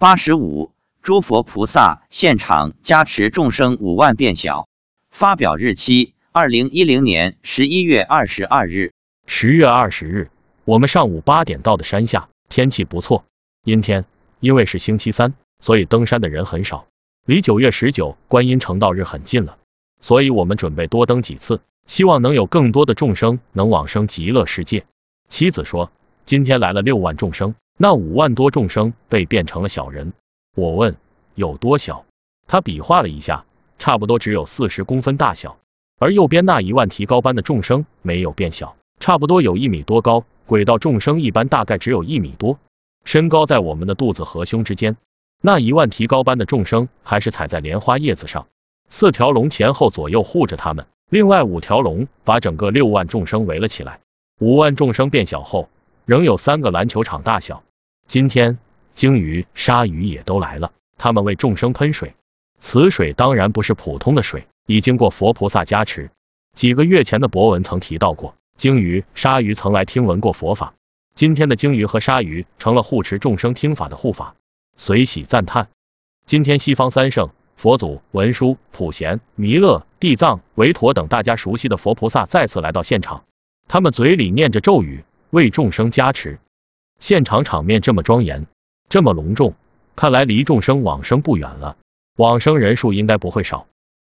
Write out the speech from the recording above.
八十五，诸佛菩萨现场加持众生五万变小。发表日期：二零一零年十一月二十二日。十月二十日，我们上午八点到的山下，天气不错，阴天。因为是星期三，所以登山的人很少。离九月十九观音成道日很近了，所以我们准备多登几次，希望能有更多的众生能往生极乐世界。妻子说，今天来了六万众生，那五万多众生被变成了小人。我问有多小，他比划了一下，差不多只有四十公分大小。而右边那一万提高班的众生没有变小，差不多有一米多高。轨道众生一般大概只有一米多，身高在我们的肚子和胸之间。那一万提高班的众生还是踩在莲花叶子上，四条龙前后左右护着他们，另外五条龙把整个六万众生围了起来。五万众生变小后，仍有三个篮球场大小。今天鲸鱼、鲨鱼也都来了，他们为众生喷水。此水当然不是普通的水，已经过佛菩萨加持。几个月前的博文曾提到过，鲸鱼、鲨鱼曾来听闻过佛法。今天的鲸鱼和鲨鱼成了护持众生听法的护法。随喜赞叹，今天西方三圣佛祖、文殊、普贤、弥勒、地藏、维陀等大家熟悉的佛菩萨再次来到现场，他们嘴里念着咒语，为众生加持。现场场面这么庄严，这么隆重，看来离众生往生不远了，往生人数应该不会少。